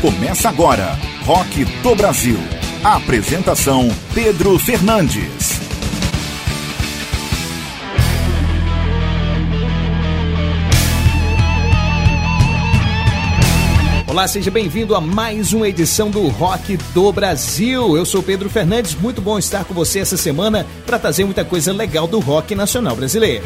Começa agora, Rock do Brasil. Apresentação Pedro Fernandes. Olá, seja bem-vindo a mais uma edição do Rock do Brasil. Eu sou Pedro Fernandes, muito bom estar com você essa semana para trazer muita coisa legal do rock nacional brasileiro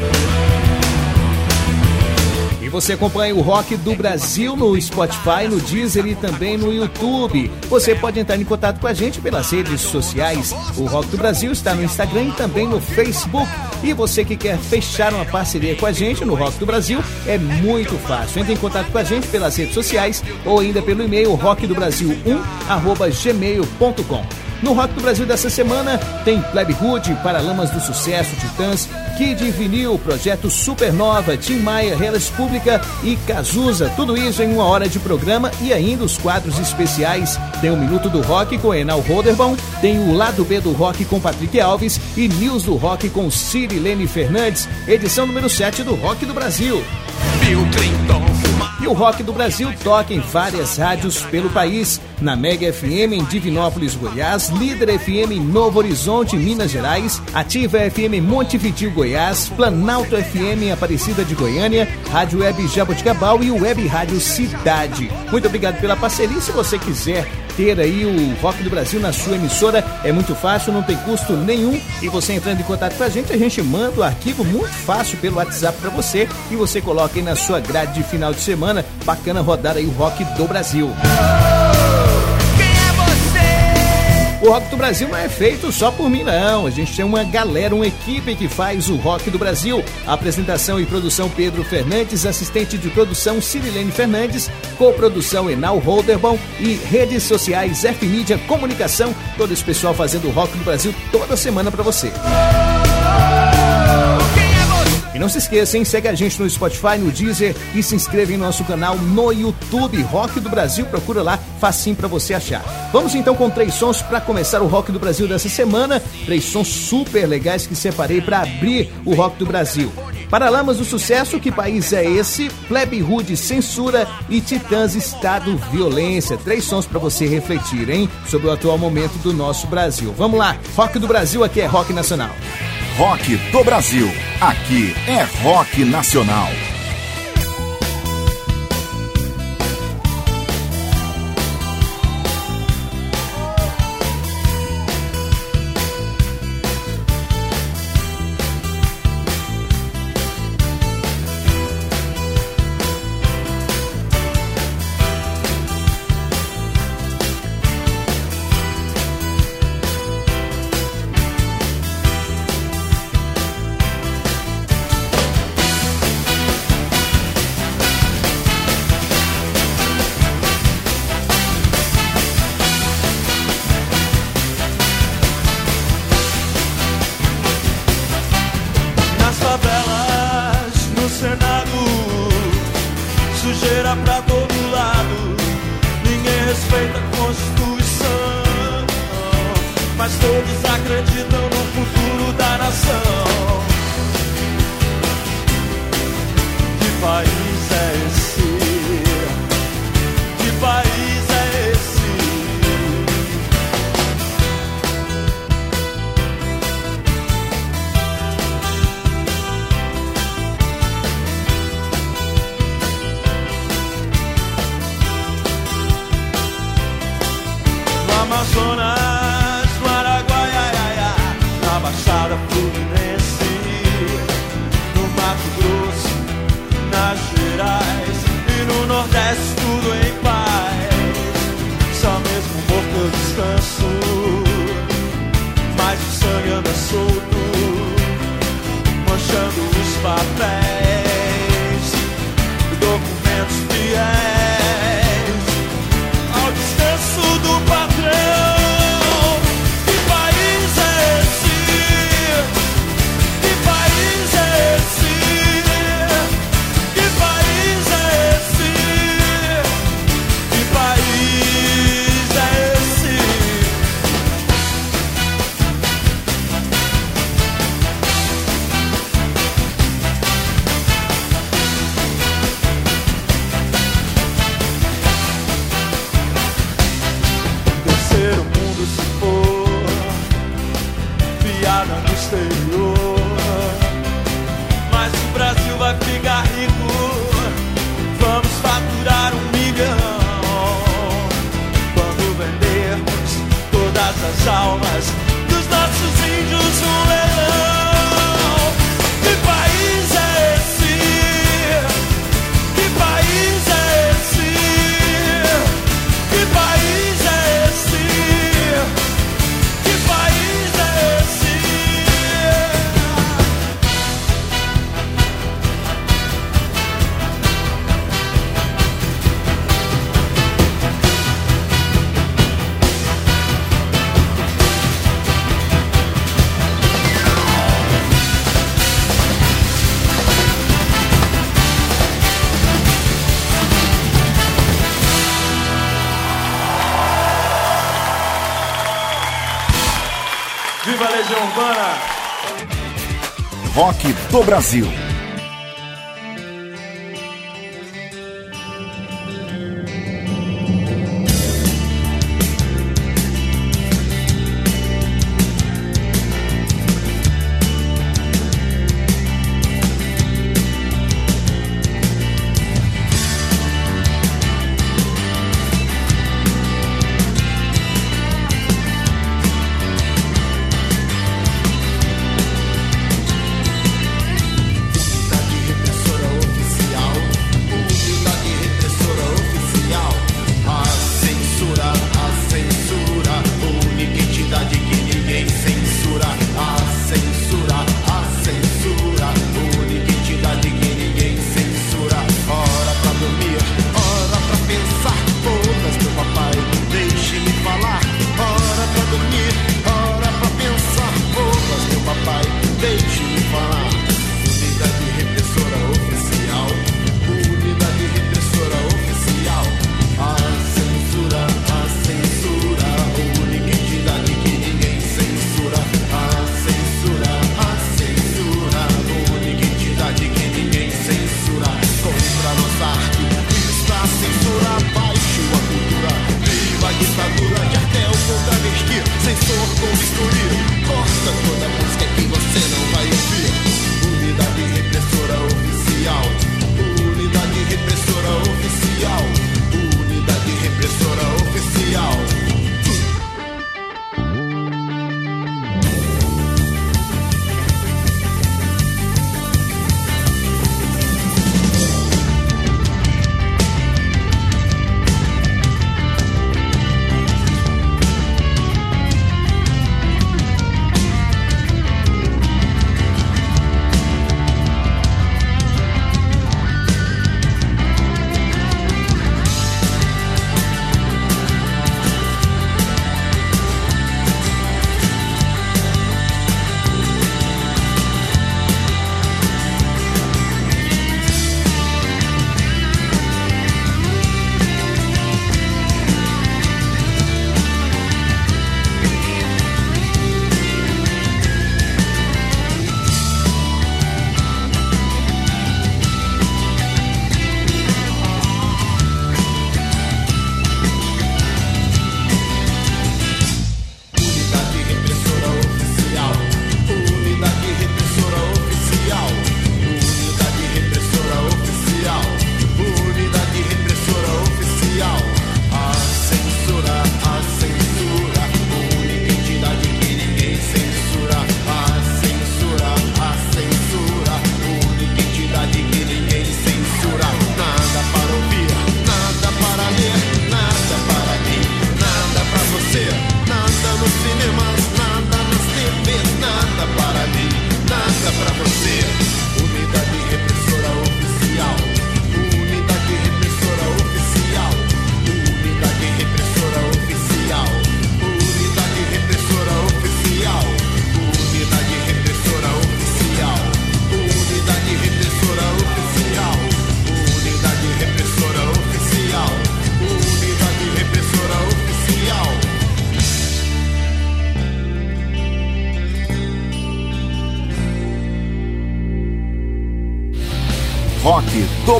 você acompanha o Rock do Brasil no Spotify, no Deezer e também no YouTube. Você pode entrar em contato com a gente pelas redes sociais. O Rock do Brasil está no Instagram e também no Facebook. E você que quer fechar uma parceria com a gente no Rock do Brasil, é muito fácil. Entre em contato com a gente pelas redes sociais ou ainda pelo e-mail rockdobrasil1@gmail.com. No Rock do Brasil dessa semana tem Plebe Hood, Paralamas do Sucesso, Titãs, Kid Vinil, Projeto Supernova, Tim Maia, Relas Pública e Cazuza. Tudo isso em uma hora de programa e ainda os quadros especiais. Tem o Minuto do Rock com Enal Roderbom, tem o Lado B do Rock com Patrick Alves e News do Rock com Cirilene Fernandes, edição número 7 do Rock do Brasil. Bill Clinton. E o Rock do Brasil toca em várias rádios pelo país. Na Mega FM em Divinópolis, Goiás, Líder FM em Novo Horizonte, Minas Gerais, Ativa FM Montevideo, Goiás, Planalto FM em Aparecida de Goiânia, Rádio Web Jaboticabal e Web Rádio Cidade. Muito obrigado pela parceria. Se você quiser ter aí o Rock do Brasil na sua emissora. É muito fácil, não tem custo nenhum. E você entrando em contato com a gente, a gente manda o arquivo muito fácil pelo WhatsApp para você e você coloca aí na sua grade de final de semana. Bacana rodar aí o Rock do Brasil. O Rock do Brasil não é feito só por mim, não. A gente tem uma galera, uma equipe que faz o Rock do Brasil. apresentação e produção Pedro Fernandes, assistente de produção Cirilene Fernandes, coprodução Enal Holderbom e redes sociais F Mídia Comunicação. Todo esse pessoal fazendo o Rock do Brasil toda semana para você. Não se esqueça, hein? Segue a gente no Spotify, no Deezer e se inscreva em nosso canal no YouTube, Rock do Brasil. Procura lá, facinho para você achar. Vamos então com três sons para começar o Rock do Brasil dessa semana. Três sons super legais que separei para abrir o Rock do Brasil. Paralamas do Sucesso, Que País é Esse? Plebe Rude, Censura e Titãs Estado Violência. Três sons para você refletir, hein? Sobre o atual momento do nosso Brasil. Vamos lá, Rock do Brasil, aqui é Rock Nacional. Rock do Brasil. Aqui é Rock Nacional. Brasil.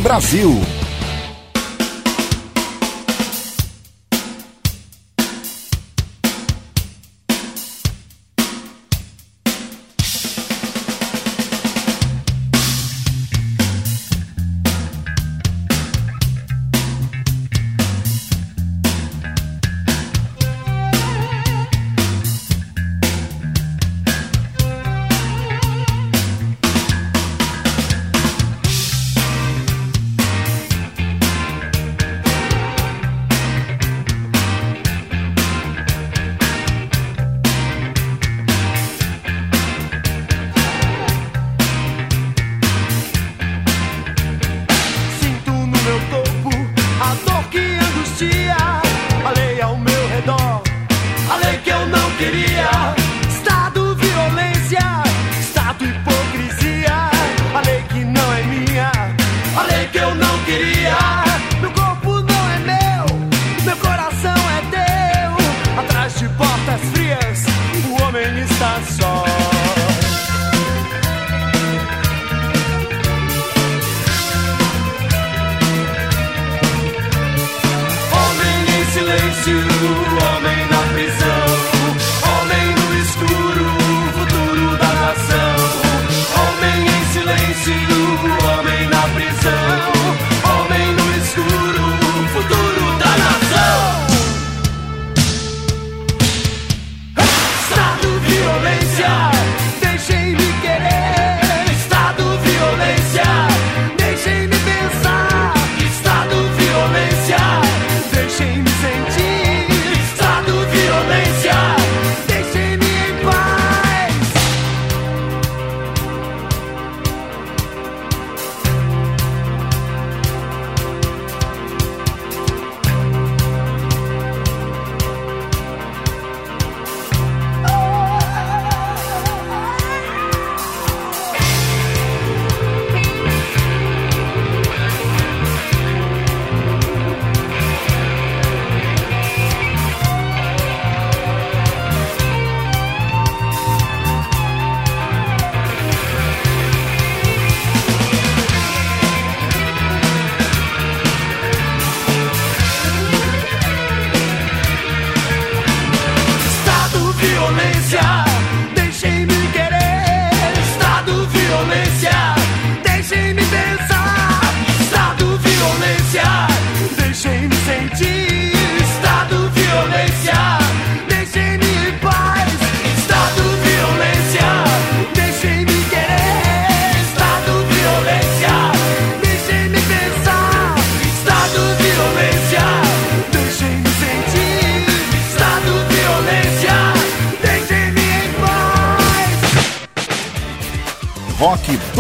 Brasil.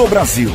Do Brasil.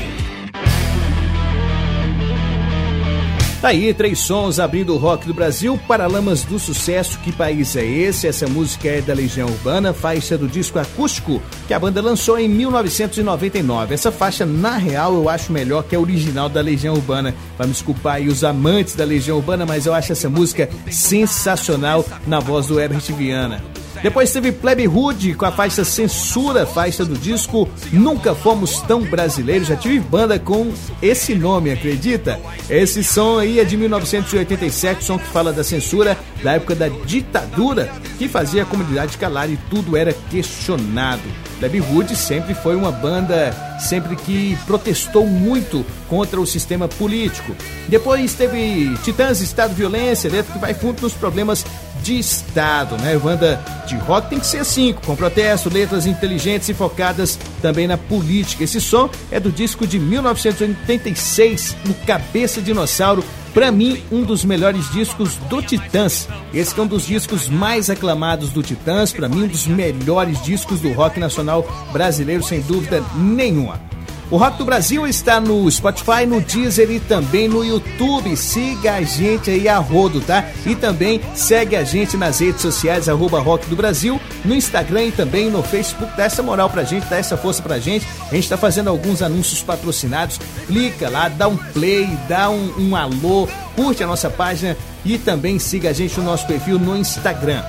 Tá aí, três sons abrindo o rock do Brasil, Paralamas do Sucesso, que país é esse? Essa música é da Legião Urbana, faixa do disco acústico que a banda lançou em 1999. Essa faixa, na real, eu acho melhor que a original da Legião Urbana. Vai me desculpar aí os amantes da Legião Urbana, mas eu acho essa música sensacional na voz do Herbert Viana. Depois teve Plebe Hood com a faixa Censura, faixa do disco Nunca Fomos Tão Brasileiros. Já tive banda com esse nome, acredita? Esse som aí é de 1987, som que fala da censura da época da ditadura, que fazia a comunidade calar e tudo era questionado. Plebe Hood sempre foi uma banda sempre que protestou muito contra o sistema político. Depois teve Titãs, Estado Violência, letra que vai fundo nos problemas de Estado, né? Banda de rock tem que ser assim, com protesto, letras inteligentes e focadas também na política. Esse som é do disco de 1986, no Cabeça Dinossauro, para mim, um dos melhores discos do Titãs. Esse é um dos discos mais aclamados do Titãs, para mim, um dos melhores discos do rock nacional brasileiro, sem dúvida nenhuma. O Rock do Brasil está no Spotify, no Deezer e também no YouTube. Siga a gente aí a rodo, tá? E também segue a gente nas redes sociais, arroba Rock do Brasil, no Instagram e também no Facebook. Dá essa moral pra gente, dá essa força pra gente. A gente tá fazendo alguns anúncios patrocinados. Clica lá, dá um play, dá um, um alô, curte a nossa página e também siga a gente no nosso perfil no Instagram.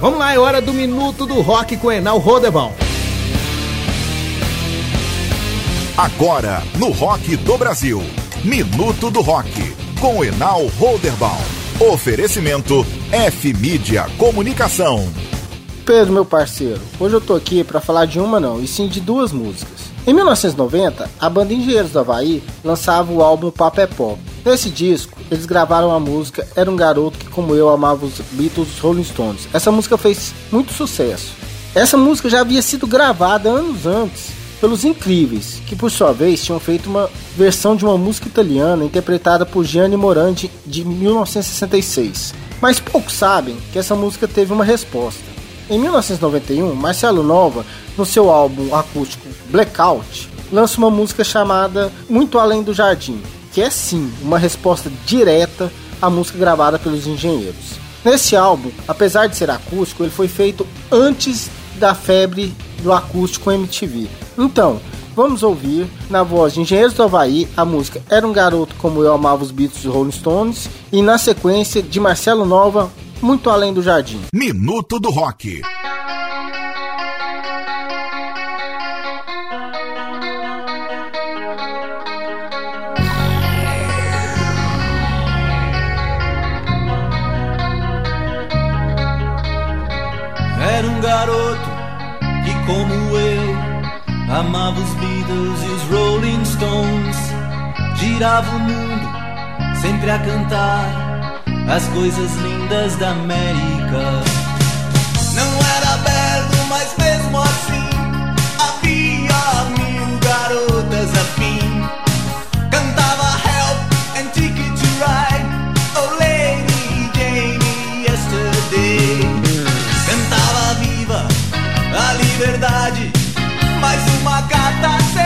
Vamos lá, é hora do Minuto do Rock com Enal Rodeval. Agora, no Rock do Brasil. Minuto do Rock. Com Enal Holderbaum. Oferecimento F-Mídia Comunicação. Pedro, meu parceiro, hoje eu tô aqui para falar de uma não, e sim de duas músicas. Em 1990, a banda Engenheiros do Havaí lançava o álbum Papa é Pop. Nesse disco, eles gravaram a música Era um Garoto que, como eu, amava os Beatles os Rolling Stones. Essa música fez muito sucesso. Essa música já havia sido gravada anos antes pelos Incríveis, que por sua vez tinham feito uma versão de uma música italiana interpretada por Gianni Morandi de 1966. Mas poucos sabem que essa música teve uma resposta. Em 1991, Marcelo Nova, no seu álbum acústico Blackout, lança uma música chamada Muito Além do Jardim, que é sim uma resposta direta a música gravada pelos engenheiros. Nesse álbum, apesar de ser acústico, ele foi feito antes da febre do acústico MTV. Então, vamos ouvir na voz de Engenheiros do Havaí a música Era um Garoto Como Eu Amava os Beats dos Rolling Stones e na sequência de Marcelo Nova, Muito Além do Jardim. Minuto do Rock. Como eu, amava os Beatles e os Rolling Stones. Girava o mundo, sempre a cantar as coisas lindas da América. Não era belo, mas mesmo assim uma carta sem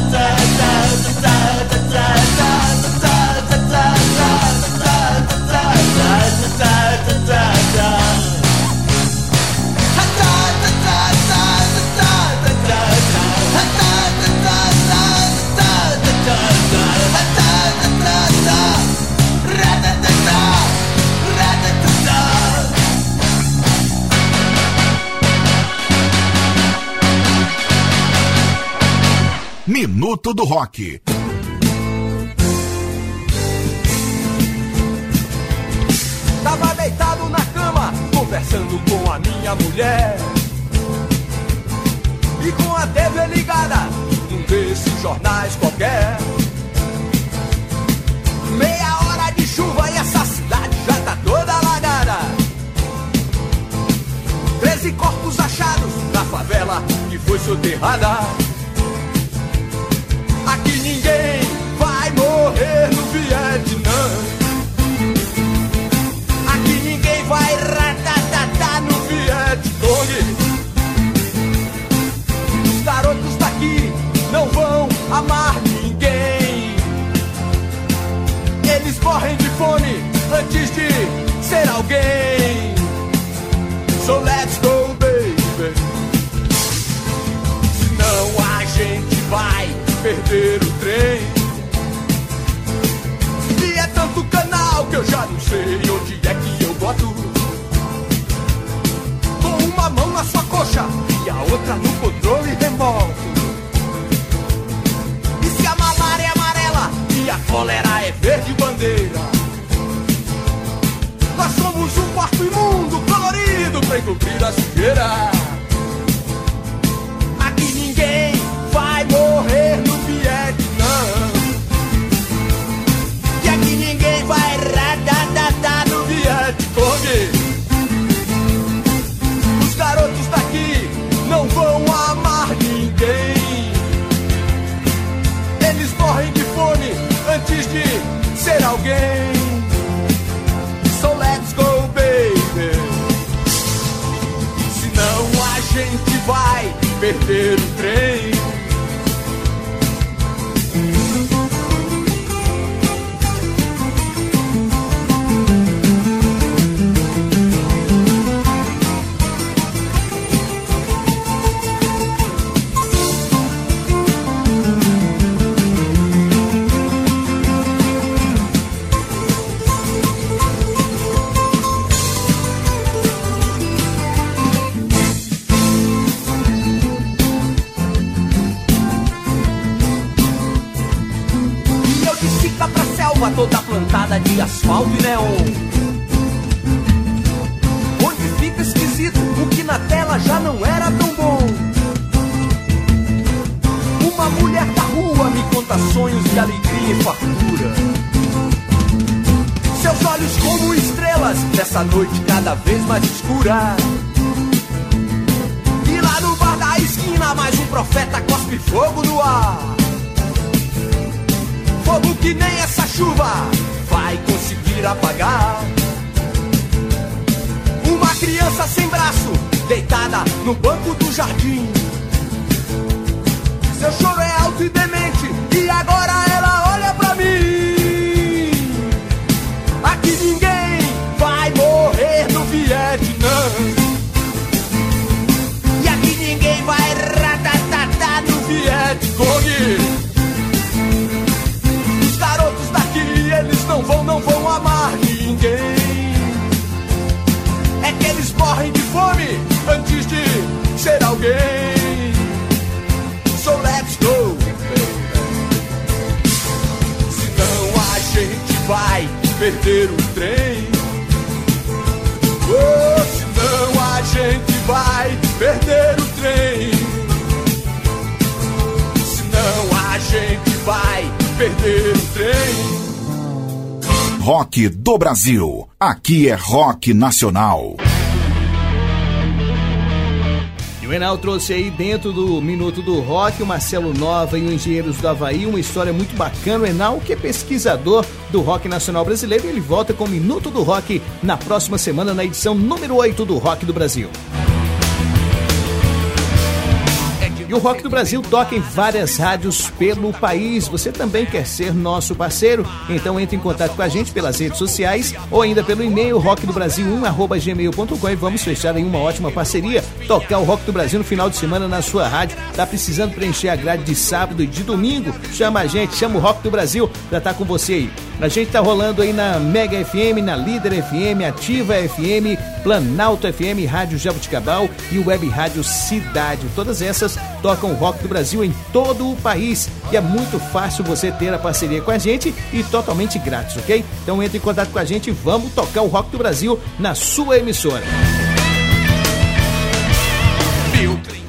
Minuto do Rock. Tava deitado na cama, conversando com a minha mulher. E com a TV ligada, um desses jornais qualquer. Meia hora de chuva e essa cidade já tá toda alagada. Treze corpos achados na favela que foi soterrada. Ninguém vai morrer no Vietnã. Perder o trem. E é tanto canal que eu já não sei onde é que eu boto. Com uma mão na sua coxa e a outra no controle remoto. E se a malária é amarela e a cólera é verde bandeira? Nós somos um quarto imundo colorido pra encobrir a sujeira. Alguém. So let's go, baby. Senão a gente vai perder o asfalto e neon. Onde fica esquisito o que na tela já não era tão bom. Uma mulher da rua me conta sonhos de alegria e fartura. Seus olhos como estrelas nessa noite cada vez mais escura. E lá no bar da esquina mais um profeta cospe fogo no ar. Fogo que nem essa chuva braço, deitada no banco do jardim. Seu choro é alto e demente, ser alguém. So let's go. Senão a gente vai perder o trem. Oh, senão a gente vai perder o trem. Senão a gente vai perder o trem. Rock do Brasil. Aqui é rock nacional. O Enal trouxe aí dentro do Minuto do Rock o Marcelo Nova e o Engenheiros do Havaí, uma história muito bacana. O Enal, que é pesquisador do rock nacional brasileiro, ele volta com o Minuto do Rock na próxima semana, na edição número 8 do Rock do Brasil. E o Rock do Brasil toca em várias rádios pelo país. Você também quer ser nosso parceiro? Então entre em contato com a gente pelas redes sociais ou ainda pelo e-mail rockdobrasil1@gmail.com e vamos fechar em uma ótima parceria. Tocar o Rock do Brasil no final de semana na sua rádio. Tá precisando preencher a grade de sábado e de domingo? Chama a gente, chama o Rock do Brasil pra estar com você aí. A gente tá rolando aí na Mega FM, na Líder FM, Ativa FM, Planalto FM, Rádio Jabuticabal e Web Rádio Cidade. Todas essas tocam o rock do Brasil em todo o país. E é muito fácil você ter a parceria com a gente e totalmente grátis, ok? Então entre em contato com a gente e vamos tocar o rock do Brasil na sua emissora.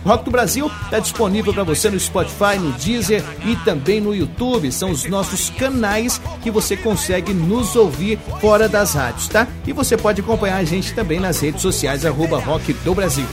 Rock do Brasil está disponível para você no Spotify, no Deezer e também no YouTube. São os nossos canais que você consegue nos ouvir fora das rádios, tá? E você pode acompanhar a gente também nas redes sociais, arroba Rock do Brasil.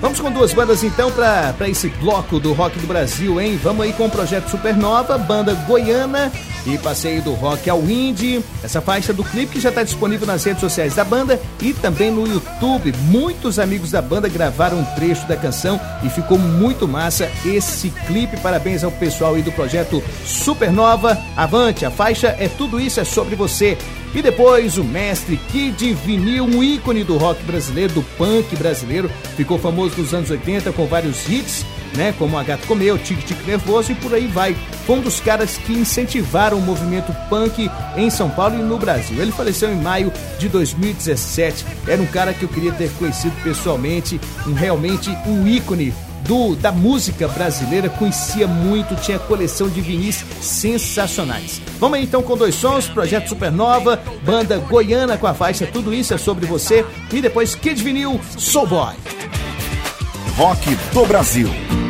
Vamos com duas bandas então para esse bloco do rock do Brasil, hein? Vamos aí com o projeto Supernova, banda goiana e passeio do rock ao indie. Essa faixa do clipe que já está disponível nas redes sociais da banda e também no YouTube. Muitos amigos da banda gravaram um trecho da canção e ficou muito massa esse clipe. Parabéns ao pessoal aí do projeto Supernova. Avante, a faixa é tudo isso é sobre você. E depois o mestre Kid Vinil, um ícone do rock brasileiro, do punk brasileiro, ficou famoso nos anos 80 com vários hits, né, como A Gato Comeu, Tique Tique Nervoso e por aí vai. Foi um dos caras que incentivaram o movimento punk em São Paulo e no Brasil. Ele faleceu em maio de 2017. Era um cara que eu queria ter conhecido pessoalmente, um realmente um ícone do, da música brasileira, conhecia muito, tinha coleção de vinis sensacionais. Vamos aí então com dois sons, Projeto Supernova, banda goiana com a faixa Tudo Isso é Sobre Você e depois Kid Vinil, Soul Boy. Rock do Brasil.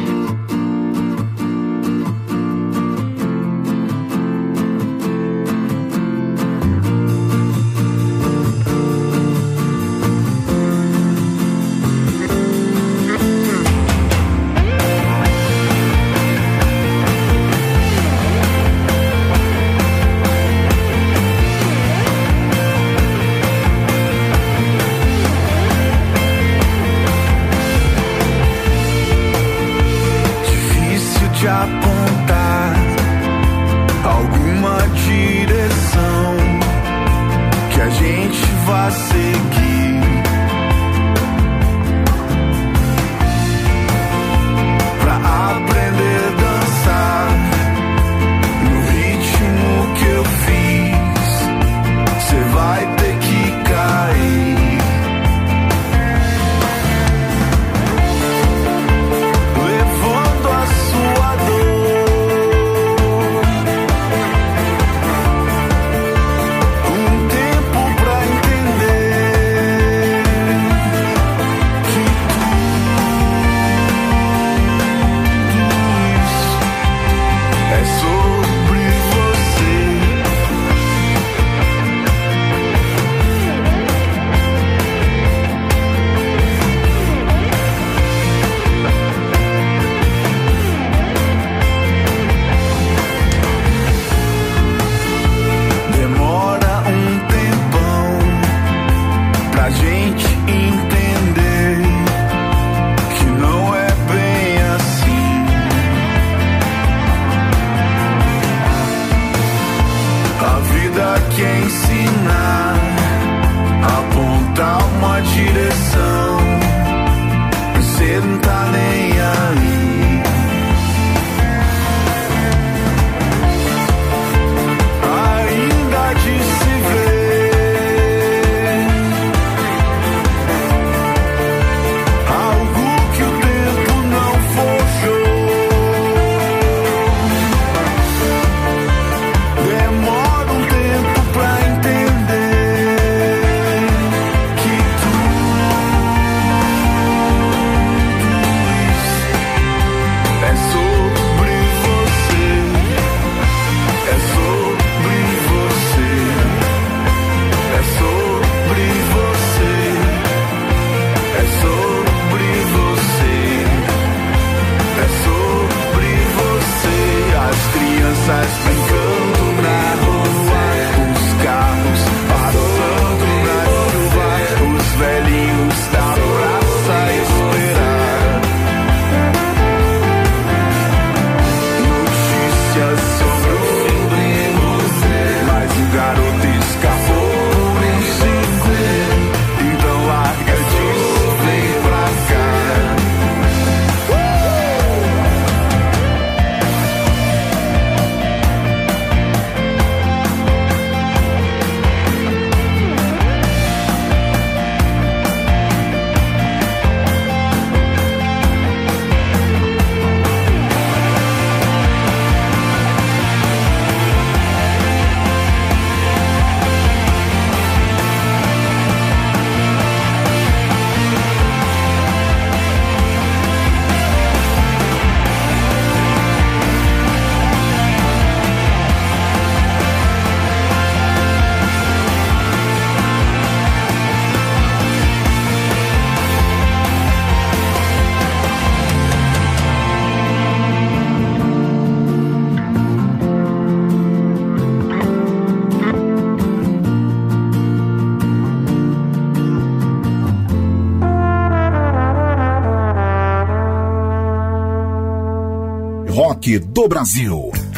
Do Brasil.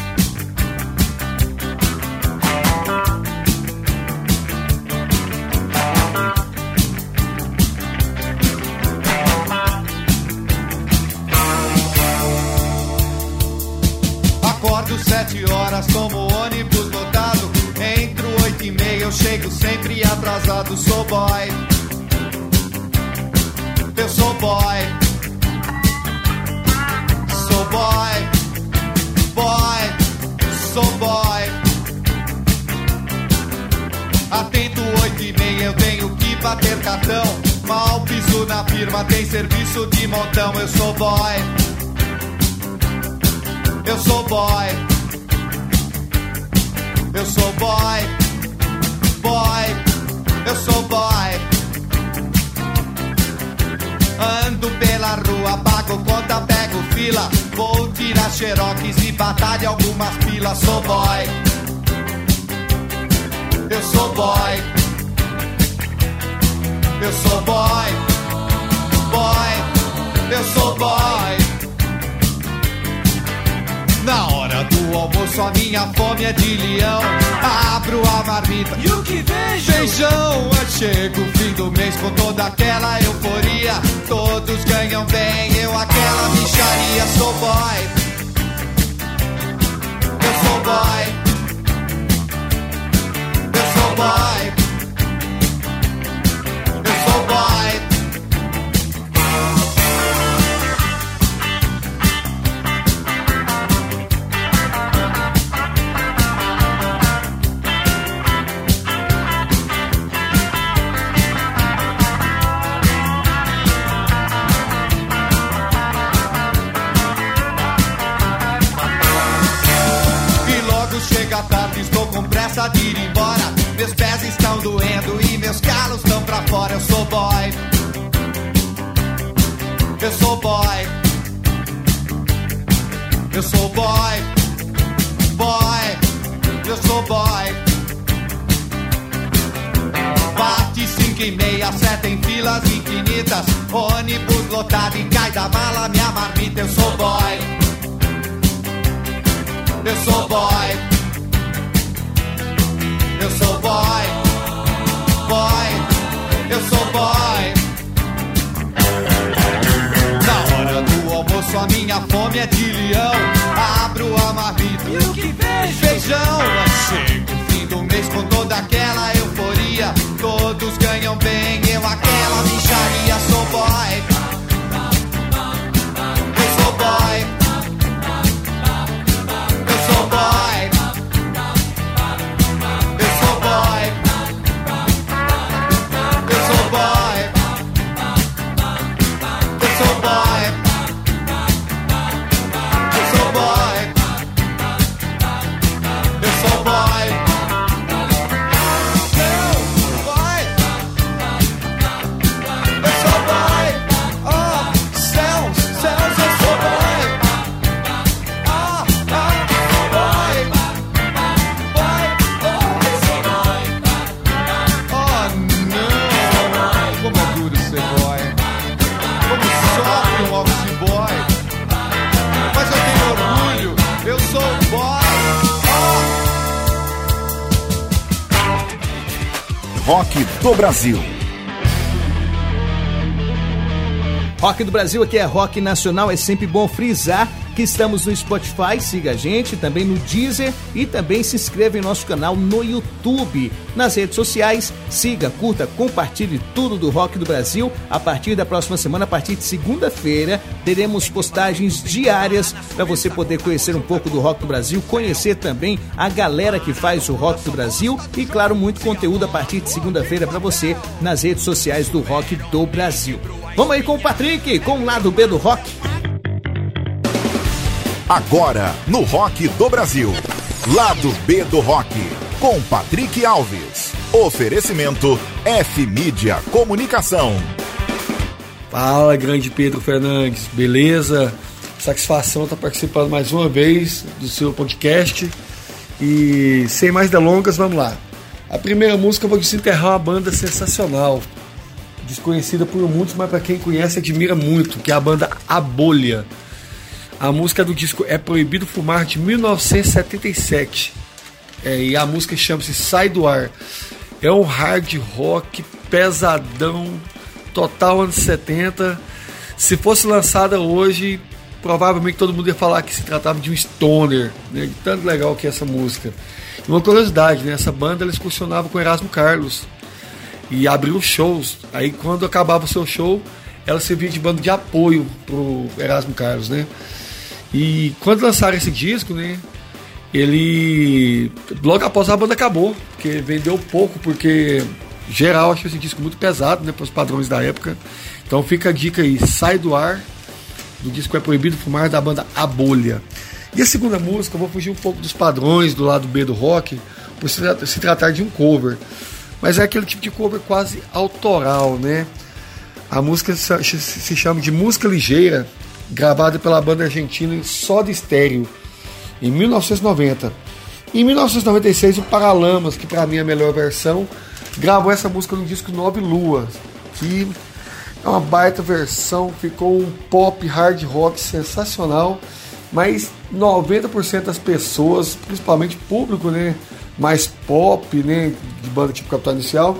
Abro a marmita. E o que vejo? Feijão, chega o fim do mês com toda aquela euforia. Todos ganham bem, eu aquela micharia Sou boy. Eu sou boy. Eu sou boy. Eu sou boy pressa de ir embora. Meus pés estão doendo e meus calos estão pra fora. Eu sou boy. Eu sou boy. Eu sou boy. Boy. Eu sou boy. Bate cinco e meia, sete em filas infinitas. Ônibus lotado e cai da mala minha marmita. Eu sou boy. Eu sou boy. Boy. Na hora do almoço a minha fome é de leão. Abro a marmita. E o que vejo? Feijão. Chega o fim do mês com toda aquela euforia. Todos ganham bem, eu aquela micharia. Sou boy. Brasil. Rock do Brasil aqui é Rock Nacional, é sempre bom frisar que estamos no Spotify, siga a gente, também no Deezer e também se inscreva em nosso canal no YouTube. Nas redes sociais, siga, curta, compartilhe tudo do Rock do Brasil. A partir da próxima semana, a partir de segunda-feira, teremos postagens diárias para você poder conhecer um pouco do Rock do Brasil, conhecer também a galera que faz o Rock do Brasil e, claro, muito conteúdo a partir de segunda-feira para você nas redes sociais do Rock do Brasil. Vamos aí com o Patrick, com o lado B do rock. Agora, no Rock do Brasil. Lado B do Rock. Com Patrick Alves. Oferecimento F-Mídia Comunicação. Fala, grande Pedro Fernandes, beleza? Satisfação estar participando mais uma vez do seu podcast. E sem mais delongas, vamos lá. A primeira música eu vou desenterrar uma banda sensacional, desconhecida por muitos, mas para quem conhece admira muito, que é a banda A Bolha. A música do disco é Proibido Fumar de 1977. É, e a música chama-se Sai do Ar. É um hard rock pesadão, total anos 70. Se fosse lançada hoje, provavelmente todo mundo ia falar que se tratava de um stoner, né? De tanto legal que é essa música. Uma curiosidade, né? Essa banda ela excursionava com Erasmo Carlos e abriu shows. Aí quando acabava o seu show, ela servia de banda de apoio pro Erasmo Carlos, né? E quando lançaram esse disco, né? Ele logo após a banda acabou, porque vendeu pouco, porque geral achou esse disco muito pesado, né, para os padrões da época. Então fica a dica aí, sai do ar. Do disco é proibido fumar da banda A Bolha. E a segunda música, eu vou fugir um pouco dos padrões do lado B do rock, por se, se tratar de um cover. Mas é aquele tipo de cover quase autoral, né? A música se chama de Música Ligeira, gravada pela banda argentina Soda Estéreo, em 1990. Em 1996, o Paralamas, que para mim é a melhor versão, gravou essa música no disco Nove Luas, que é uma baita versão, ficou um pop hard rock sensacional, mas 90% das pessoas, principalmente público, né, mais pop, né, de banda tipo Capital Inicial,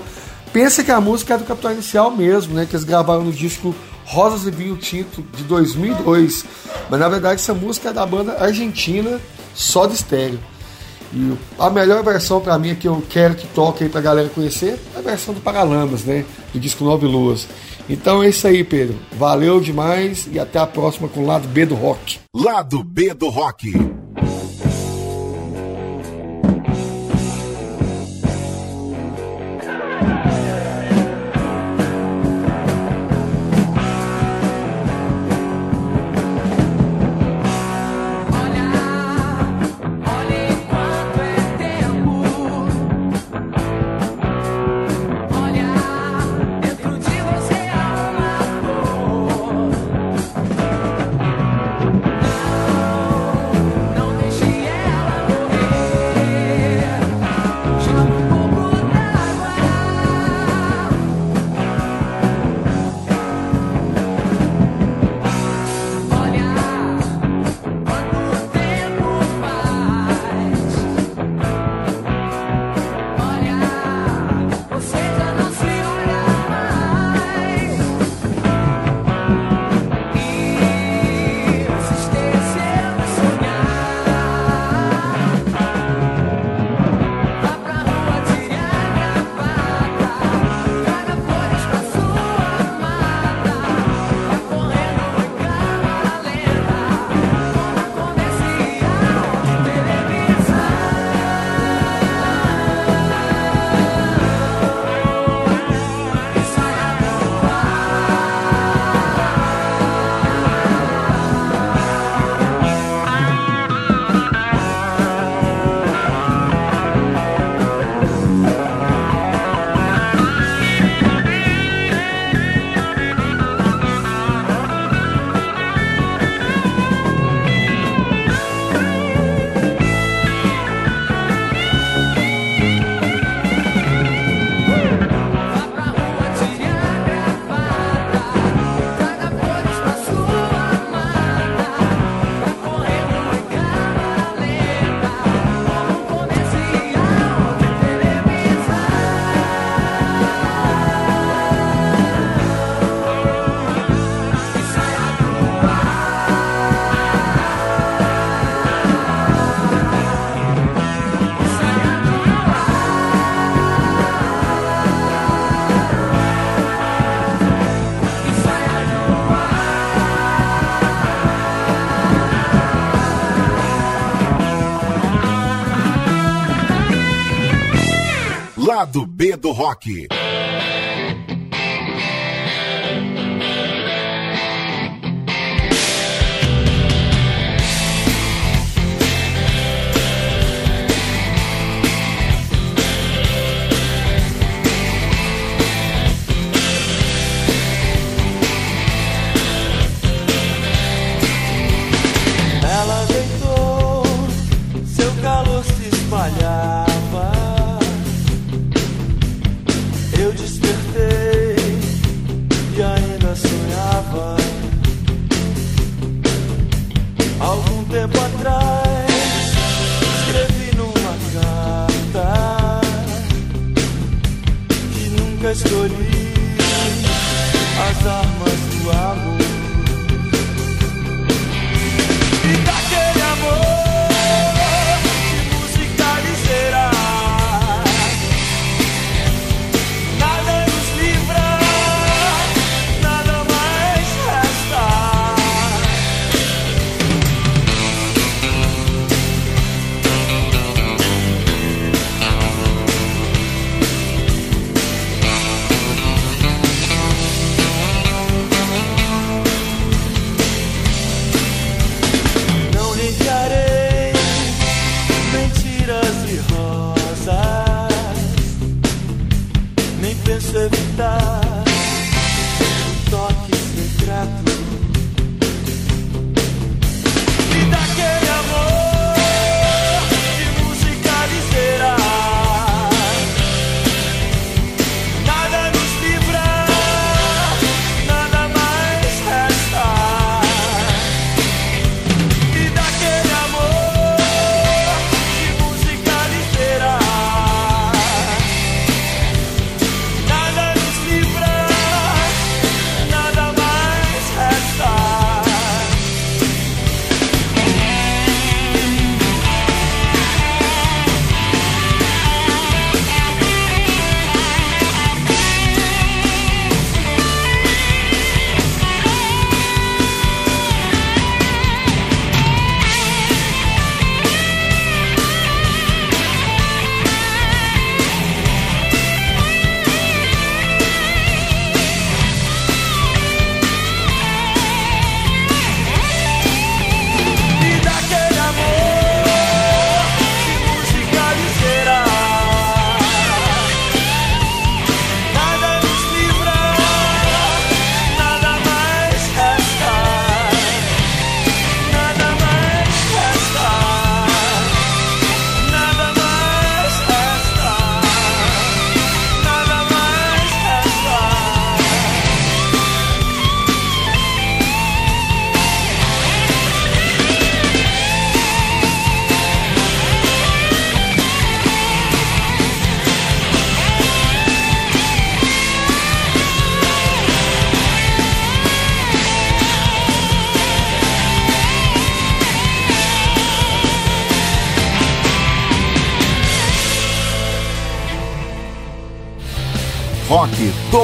pensa que a música é do Capital Inicial mesmo, né, que eles gravaram no disco Rosas e Vinho Tinto de 2002, mas na verdade essa música é da banda argentina só de estéreo. E a melhor versão para mim que eu quero que toque aí pra galera conhecer é a versão do Paralamas, né, do disco Nove Luas. Então é isso aí, Pedro. Valeu demais e até a próxima com o lado B do rock. Lado B do rock. B do rock.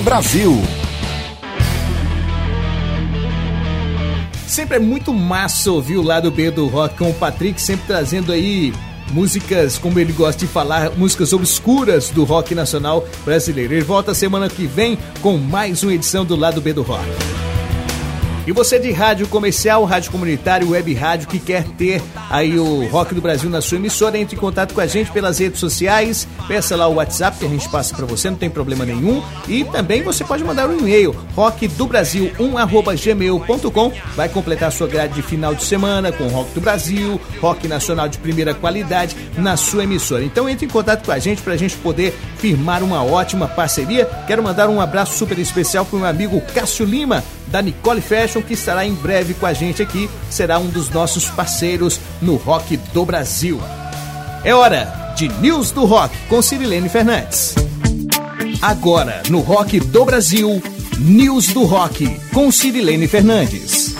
Brasil. Sempre é muito massa ouvir o lado B do rock com o Patrick, sempre trazendo aí músicas, como ele gosta de falar, músicas obscuras do rock nacional brasileiro. Ele volta semana que vem com mais uma edição do lado B do rock. E você de rádio comercial, rádio comunitário, web rádio que quer ter aí o Rock do Brasil na sua emissora, entre em contato com a gente pelas redes sociais, peça lá o WhatsApp que a gente passa para você, não tem problema nenhum. E também você pode mandar um e-mail, rockdobrasil1@gmail.com, vai completar a sua grade de final de semana com Rock do Brasil, rock nacional de primeira qualidade na sua emissora. Então entre em contato com a gente para a gente poder firmar uma ótima parceria. Quero mandar um abraço super especial para o meu amigo Cássio Lima da Nicole Fashion, que estará em breve com a gente aqui, será um dos nossos parceiros no Rock do Brasil. É hora de News do Rock com Cirilene Fernandes. Agora, no Rock do Brasil, News do Rock com Cirilene Fernandes.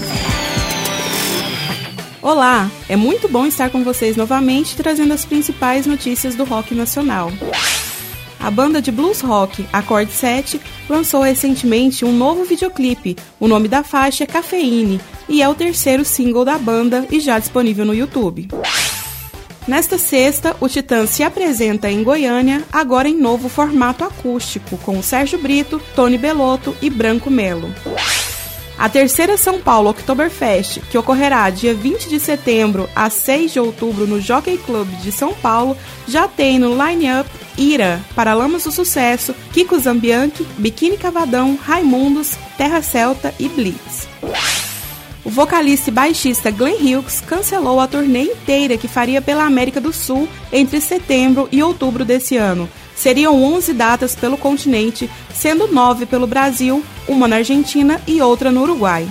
Olá, é muito bom estar com vocês novamente trazendo as principais notícias do rock nacional. A banda de blues rock Acorde 7 lançou recentemente um novo videoclipe. O nome da faixa é Cafeíne e é o terceiro single da banda e já disponível no YouTube. Nesta sexta, o Titã se apresenta em Goiânia, agora em novo formato acústico, com Sérgio Brito, Tony Belotto e Branco Melo. A terceira São Paulo Oktoberfest, que ocorrerá dia 20 de setembro a 6 de outubro no Jockey Club de São Paulo, já tem no line-up Ira, Paralamas do Sucesso, Kiko Zambianchi, Biquíni Cavadão, Raimundos, Terra Celta e Blitz. O vocalista e baixista Glenn Hughes cancelou a turnê inteira que faria pela América do Sul entre setembro e outubro desse ano. Seriam 11 datas pelo continente, sendo 9 pelo Brasil, uma na Argentina e outra no Uruguai.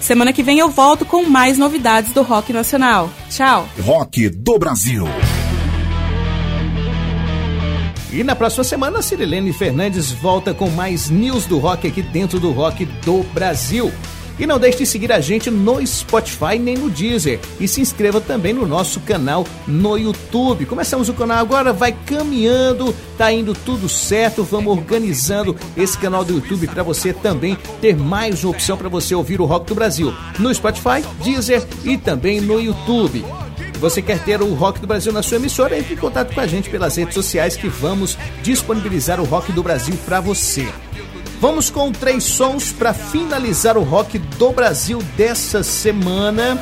Semana que vem eu volto com mais novidades do rock nacional. Tchau. Rock do Brasil. E na próxima semana, Cirilene Fernandes volta com mais news do rock aqui dentro do Rock do Brasil. E não deixe de seguir a gente no Spotify nem no Deezer. E se inscreva também no nosso canal no YouTube. Começamos o canal agora, vai caminhando, tá indo tudo certo. Vamos organizando esse canal do YouTube para você também ter mais uma opção para você ouvir o Rock do Brasil no Spotify, Deezer e também no YouTube você quer ter o Rock do Brasil na sua emissora, entre em contato com a gente pelas redes sociais que vamos disponibilizar o Rock do Brasil para você. Vamos com três sons para finalizar o Rock do Brasil dessa semana.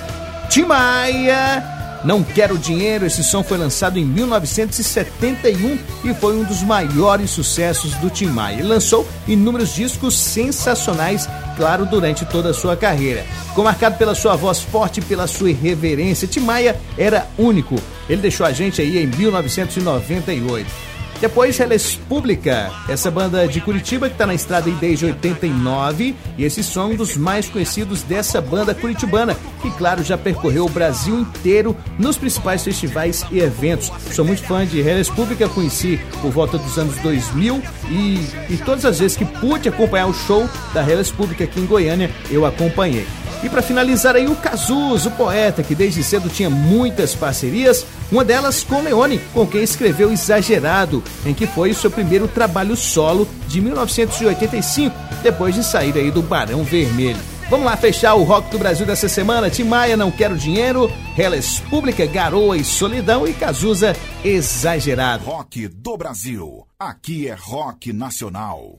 Tim Maia não Quero Dinheiro, esse som foi lançado em 1971 e foi um dos maiores sucessos do Tim Maia. Ele lançou inúmeros discos sensacionais, claro, durante toda a sua carreira. Ficou marcado pela sua voz forte e pela sua irreverência. Tim Maia era único. Ele deixou a gente aí em 1998. Depois, Reles Pública, essa banda de Curitiba que está na estrada desde 89. E esse som um dos mais conhecidos dessa banda curitibana, que, claro, já percorreu o Brasil inteiro nos principais festivais e eventos. Sou muito fã de Reles Pública, conheci por volta dos anos 2000 e, e todas as vezes que pude acompanhar o show da Reles Pública aqui em Goiânia, eu acompanhei. E para finalizar aí o Cazuz, o poeta que desde cedo tinha muitas parcerias, uma delas com Leone, com quem escreveu Exagerado, em que foi o seu primeiro trabalho solo de 1985, depois de sair aí do Barão Vermelho. Vamos lá fechar o Rock do Brasil dessa semana. Tim Maia, Não Quero Dinheiro, Reles Pública, Garoa e Solidão e Cazuza, Exagerado. Rock do Brasil. Aqui é rock nacional.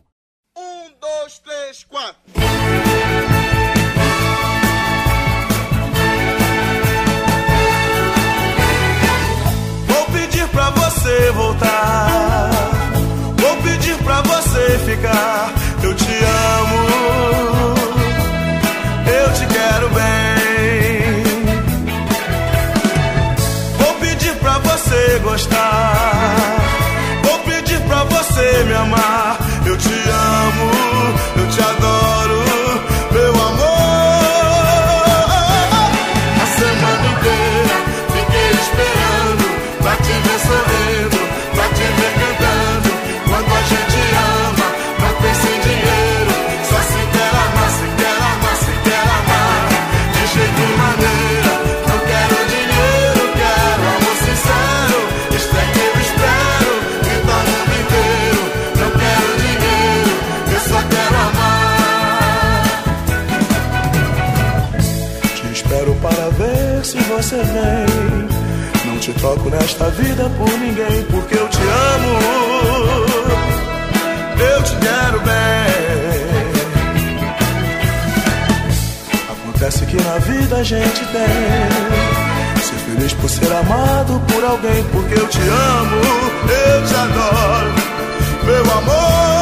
Um, dois, três, quatro. Voltar. Vou pedir pra você ficar. Eu te amo, eu te quero bem. Vou pedir pra você gostar. Você vem. Não te troco nesta vida por ninguém, porque eu te amo. Eu te quero bem. Acontece que na vida a gente tem. Ser feliz por ser amado por alguém, porque eu te amo, eu te adoro, meu amor.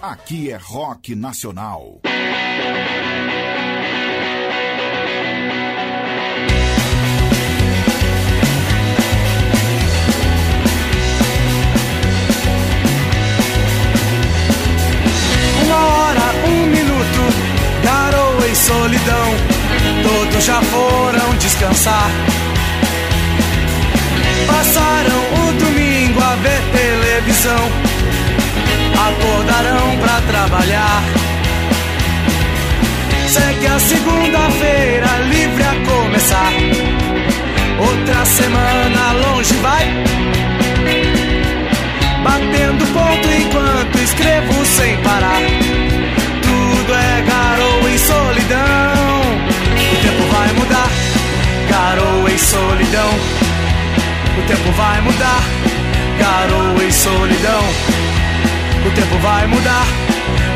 Aqui é rock nacional. Uma hora, um minuto, garoa e solidão. Todos já foram descansar. Passaram o domingo a ver televisão acordarão pra trabalhar. Segue a segunda-feira livre a começar. Outra semana longe vai. Batendo ponto enquanto escrevo sem parar. Tudo é garoa e solidão. O tempo vai mudar. Garoa e solidão. O tempo vai mudar. Garoa e solidão. O tempo vai mudar.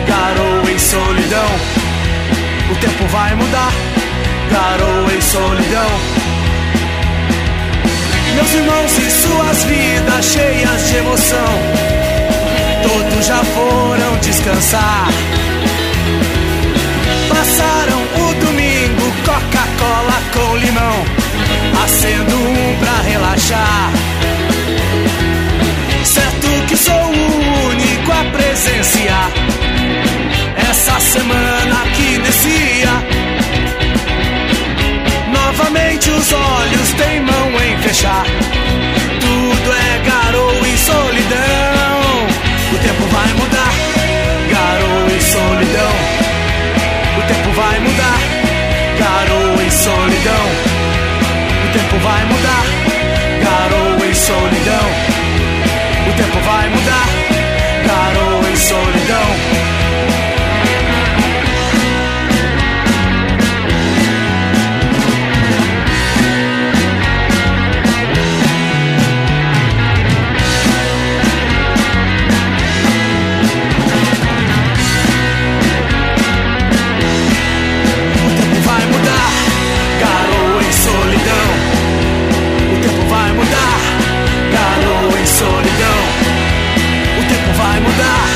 Garoa e solidão. O tempo vai mudar. Garoa e solidão. Meus irmãos e suas vidas cheias de emoção. Todos já foram descansar. Passaram o domingo, Coca-Cola com limão. Acendo um pra relaxar. Presenciar essa semana que inicia. Novamente os olhos teimam em fechar. Tudo é garoa e solidão. O tempo vai mudar, garoa e solidão. O tempo vai mudar, garoa e solidão. O tempo vai mudar, garoa e solidão. O tempo vai mudar, solidão. O tempo vai mudar,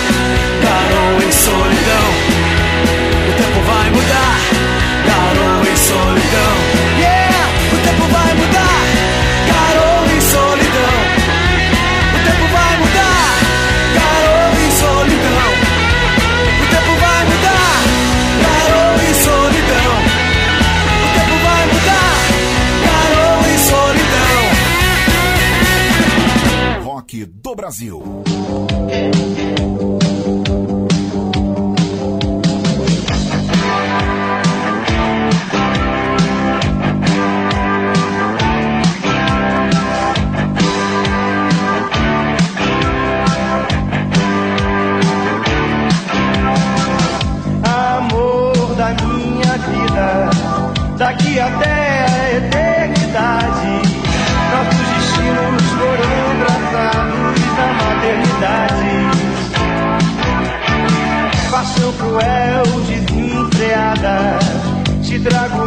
garoa e solidão. trago.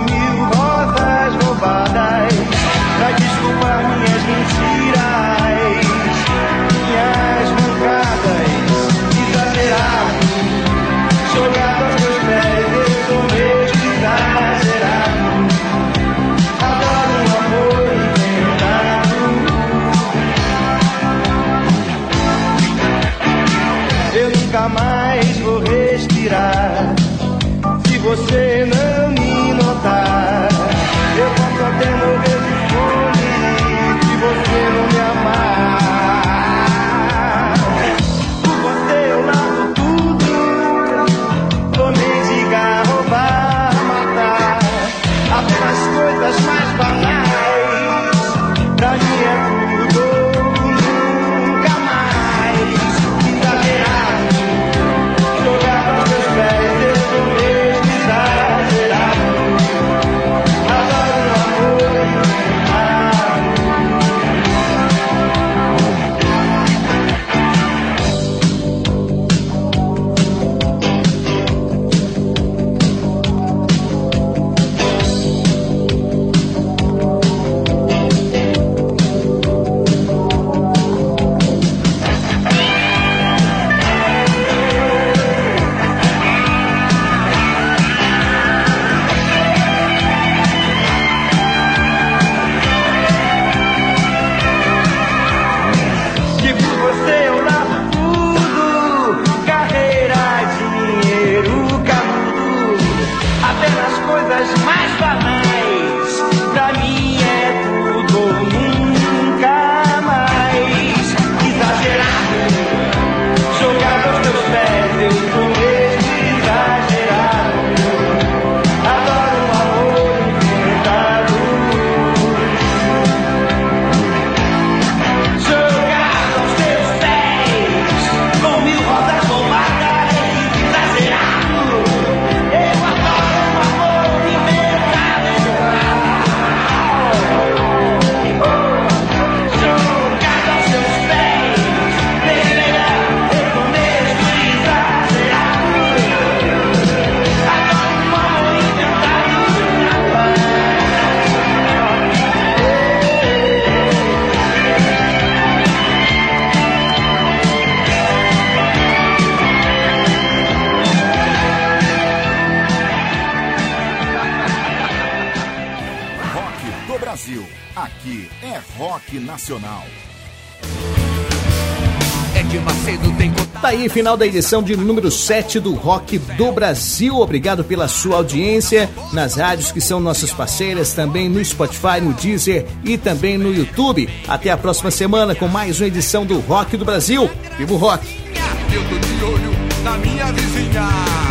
Final da edição de número 7 do Rock do Brasil. Obrigado pela sua audiência nas rádios que são nossas parceiras, também no Spotify, no Deezer e também no YouTube. Até a próxima semana com mais uma edição do Rock do Brasil. Viva o Rock! Eu tô de olho na minha vizinha.